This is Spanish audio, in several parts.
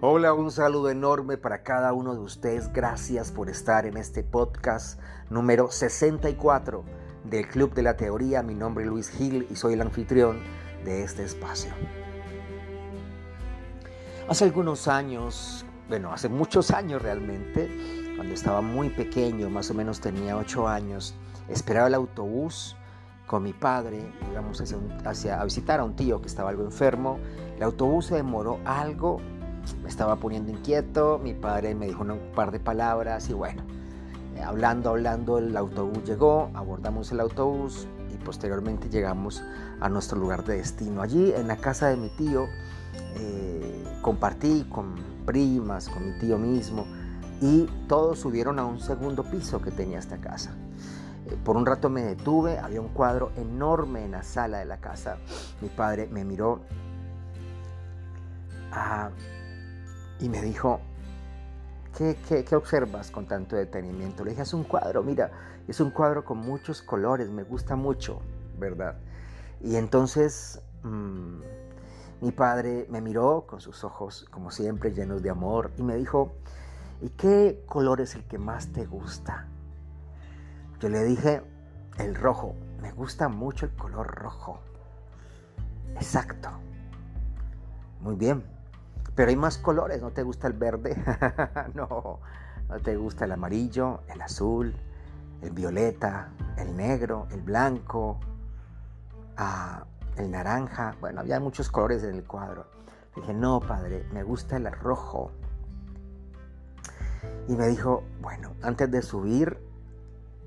Hola, un saludo enorme para cada uno de ustedes. Gracias por estar en este podcast número 64 del Club de la Teoría. Mi nombre es Luis Gil y soy el anfitrión de este espacio. Hace algunos años, bueno, hace muchos años realmente, cuando estaba muy pequeño, más o menos tenía 8 años, esperaba el autobús con mi padre, íbamos hacia, a visitar a un tío que estaba algo enfermo. El autobús se demoró algo me estaba poniendo inquieto, mi padre me dijo un par de palabras y bueno, eh, hablando, hablando, el autobús llegó, abordamos el autobús y posteriormente llegamos a nuestro lugar de destino. Allí en la casa de mi tío eh, compartí con primas, con mi tío mismo y todos subieron a un segundo piso que tenía esta casa. Eh, por un rato me detuve, había un cuadro enorme en la sala de la casa. Mi padre me miró. a y me dijo, ¿qué, qué, observas con tanto detenimiento? Le dije, es un cuadro, mira, es un cuadro con muchos colores, me gusta mucho, ¿verdad? Y entonces mm, mi padre me miró con sus ojos, como siempre, llenos de amor, y me dijo, ¿y qué color es el que más te gusta? Yo le dije, el rojo, me gusta mucho el color rojo. Exacto. Muy bien. Pero hay más colores, ¿no te gusta el verde? no, no te gusta el amarillo, el azul, el violeta, el negro, el blanco, ah, el naranja. Bueno, había muchos colores en el cuadro. Dije, no, padre, me gusta el rojo. Y me dijo, bueno, antes de subir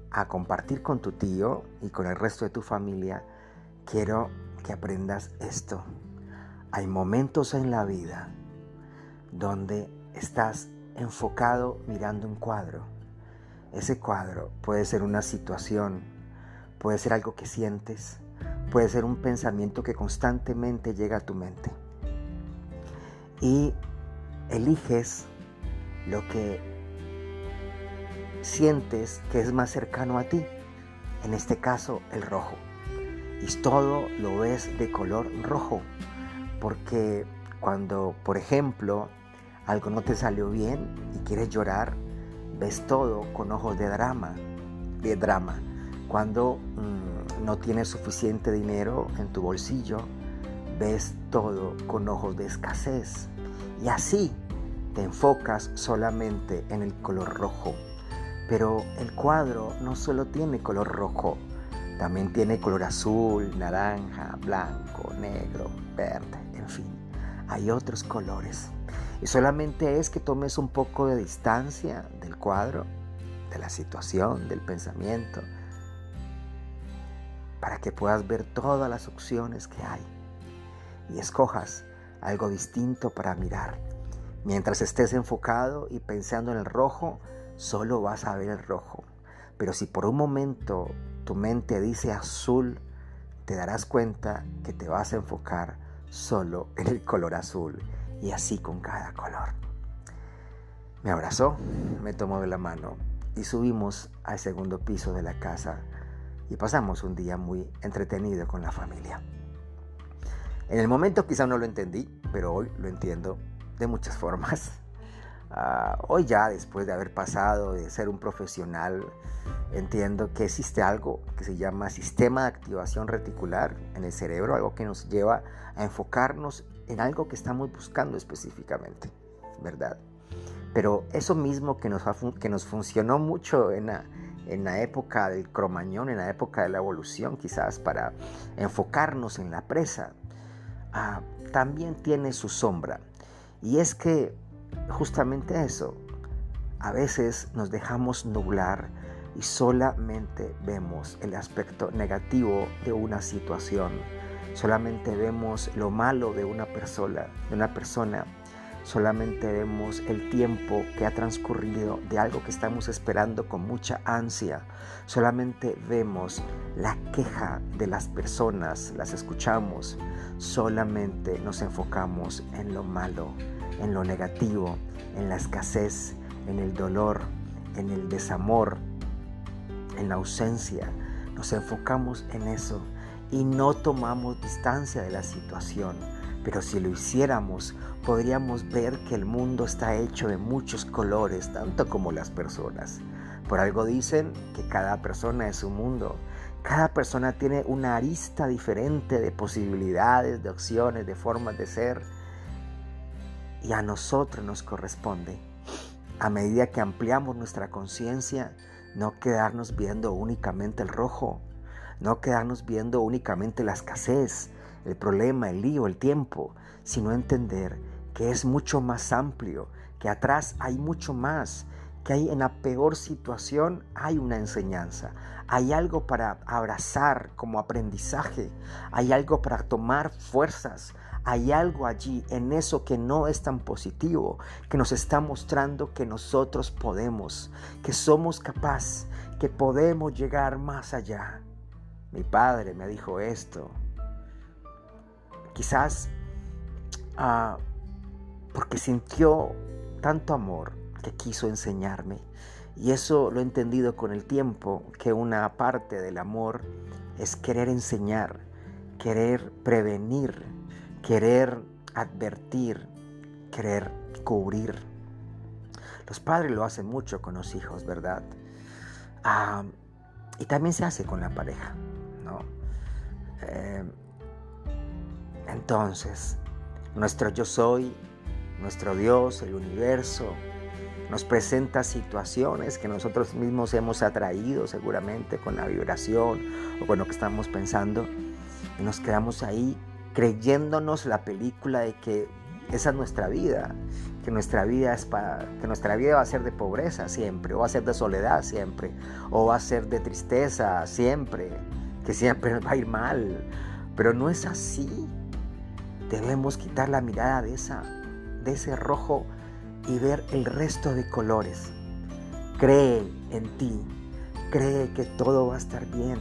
a compartir con tu tío y con el resto de tu familia, quiero que aprendas esto. Hay momentos en la vida donde estás enfocado mirando un cuadro. Ese cuadro puede ser una situación, puede ser algo que sientes, puede ser un pensamiento que constantemente llega a tu mente. Y eliges lo que sientes que es más cercano a ti, en este caso el rojo. Y todo lo ves de color rojo, porque cuando, por ejemplo, algo no te salió bien y quieres llorar, ves todo con ojos de drama, de drama. Cuando mm, no tienes suficiente dinero en tu bolsillo, ves todo con ojos de escasez. Y así te enfocas solamente en el color rojo. Pero el cuadro no solo tiene color rojo, también tiene color azul, naranja, blanco, negro, verde, hay otros colores. Y solamente es que tomes un poco de distancia del cuadro, de la situación, del pensamiento, para que puedas ver todas las opciones que hay y escojas algo distinto para mirar. Mientras estés enfocado y pensando en el rojo, solo vas a ver el rojo. Pero si por un momento tu mente dice azul, te darás cuenta que te vas a enfocar solo en el color azul y así con cada color. Me abrazó, me tomó de la mano y subimos al segundo piso de la casa y pasamos un día muy entretenido con la familia. En el momento quizá no lo entendí, pero hoy lo entiendo de muchas formas. Ah, hoy ya, después de haber pasado de ser un profesional, entiendo que existe algo que se llama sistema de activación reticular en el cerebro, algo que nos lleva a enfocarnos en algo que estamos buscando específicamente, ¿verdad? Pero eso mismo que nos, que nos funcionó mucho en la, en la época del cromañón, en la época de la evolución quizás, para enfocarnos en la presa, ah, también tiene su sombra. Y es que justamente eso, a veces nos dejamos nublar y solamente vemos el aspecto negativo de una situación Solamente vemos lo malo de una persona, de una persona. Solamente vemos el tiempo que ha transcurrido de algo que estamos esperando con mucha ansia. Solamente vemos la queja de las personas, las escuchamos. Solamente nos enfocamos en lo malo, en lo negativo, en la escasez, en el dolor, en el desamor, en la ausencia. Nos enfocamos en eso y no tomamos distancia de la situación. Pero si lo hiciéramos, podríamos ver que el mundo está hecho de muchos colores, tanto como las personas. Por algo dicen que cada persona es un mundo. Cada persona tiene una arista diferente de posibilidades, de opciones, de formas de ser. Y a nosotros nos corresponde, a medida que ampliamos nuestra conciencia, no quedarnos viendo únicamente el rojo, no quedarnos viendo únicamente la escasez, el problema, el lío, el tiempo, sino entender que es mucho más amplio, que atrás hay mucho más, que hay en la peor situación hay una enseñanza, hay algo para abrazar como aprendizaje, hay algo para tomar fuerzas, hay algo allí en eso que no es tan positivo, que nos está mostrando que nosotros podemos, que somos capaces, que podemos llegar más allá. Mi padre me dijo esto. Quizás ah, porque sintió tanto amor que quiso enseñarme. Y eso lo he entendido con el tiempo, que una parte del amor es querer enseñar, querer prevenir, querer advertir, querer cubrir. Los padres lo hacen mucho con los hijos, ¿verdad? Ah, y también se hace con la pareja, ¿no? Eh, entonces, nuestro yo soy, nuestro Dios, el universo, nos presenta situaciones que nosotros mismos hemos atraído seguramente con la vibración o con lo que estamos pensando y nos quedamos ahí creyéndonos la película de que esa es nuestra vida, que nuestra vida es para que nuestra vida va a ser de pobreza siempre, o va a ser de soledad siempre, o va a ser de tristeza siempre, que siempre va a ir mal, pero no es así. Debemos quitar la mirada de esa de ese rojo y ver el resto de colores. Cree en ti, cree que todo va a estar bien,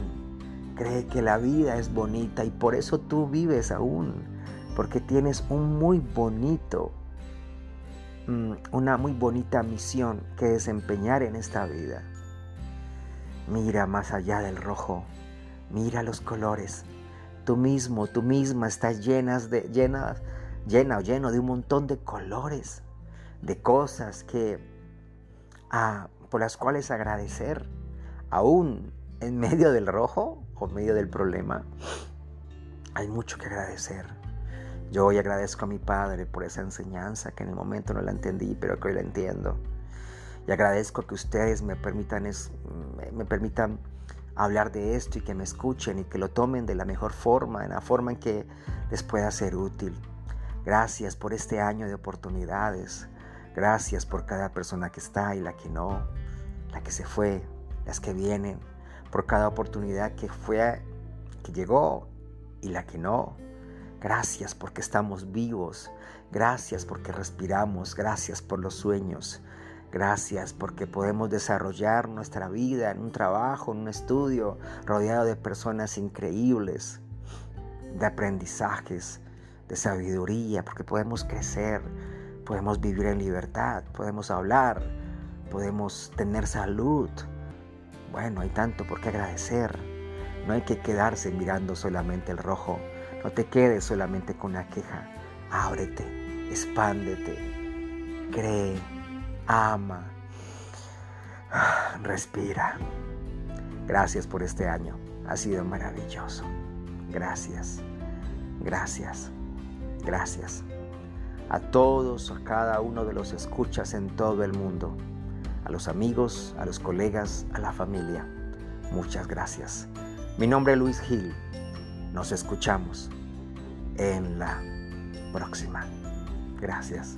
cree que la vida es bonita y por eso tú vives aún, porque tienes un muy bonito, mm, una muy bonita misión que desempeñar en esta vida. Mira más allá del rojo, mira los colores. Tú mismo, tú misma estás llenas de, llena, llena o lleno de un montón de colores de cosas que ah, por las cuales agradecer, aún en medio del rojo o en medio del problema, hay mucho que agradecer. Yo hoy agradezco a mi padre por esa enseñanza que en el momento no la entendí, pero que hoy la entiendo. Y agradezco que ustedes me permitan, me permitan hablar de esto y que me escuchen y que lo tomen de la mejor forma, en la forma en que les pueda ser útil. Gracias por este año de oportunidades. Gracias por cada persona que está y la que no, la que se fue, las que vienen, por cada oportunidad que fue, que llegó y la que no. Gracias porque estamos vivos. Gracias porque respiramos. Gracias por los sueños. Gracias porque podemos desarrollar nuestra vida en un trabajo, en un estudio, rodeado de personas increíbles, de aprendizajes, de sabiduría, porque podemos crecer, podemos vivir en libertad, podemos hablar, podemos tener salud. Bueno, hay tanto por qué agradecer. No hay que quedarse mirando solamente el rojo. No te quedes solamente con la queja. Ábrete, expándete, cree, ama, respira. Gracias por este año. Ha sido maravilloso. Gracias, gracias, gracias a todos, a cada uno de los escuchas en todo el mundo, a los amigos, a los colegas, a la familia. Muchas gracias. Mi nombre es Luis Gil. Nos escuchamos en la próxima. Gracias.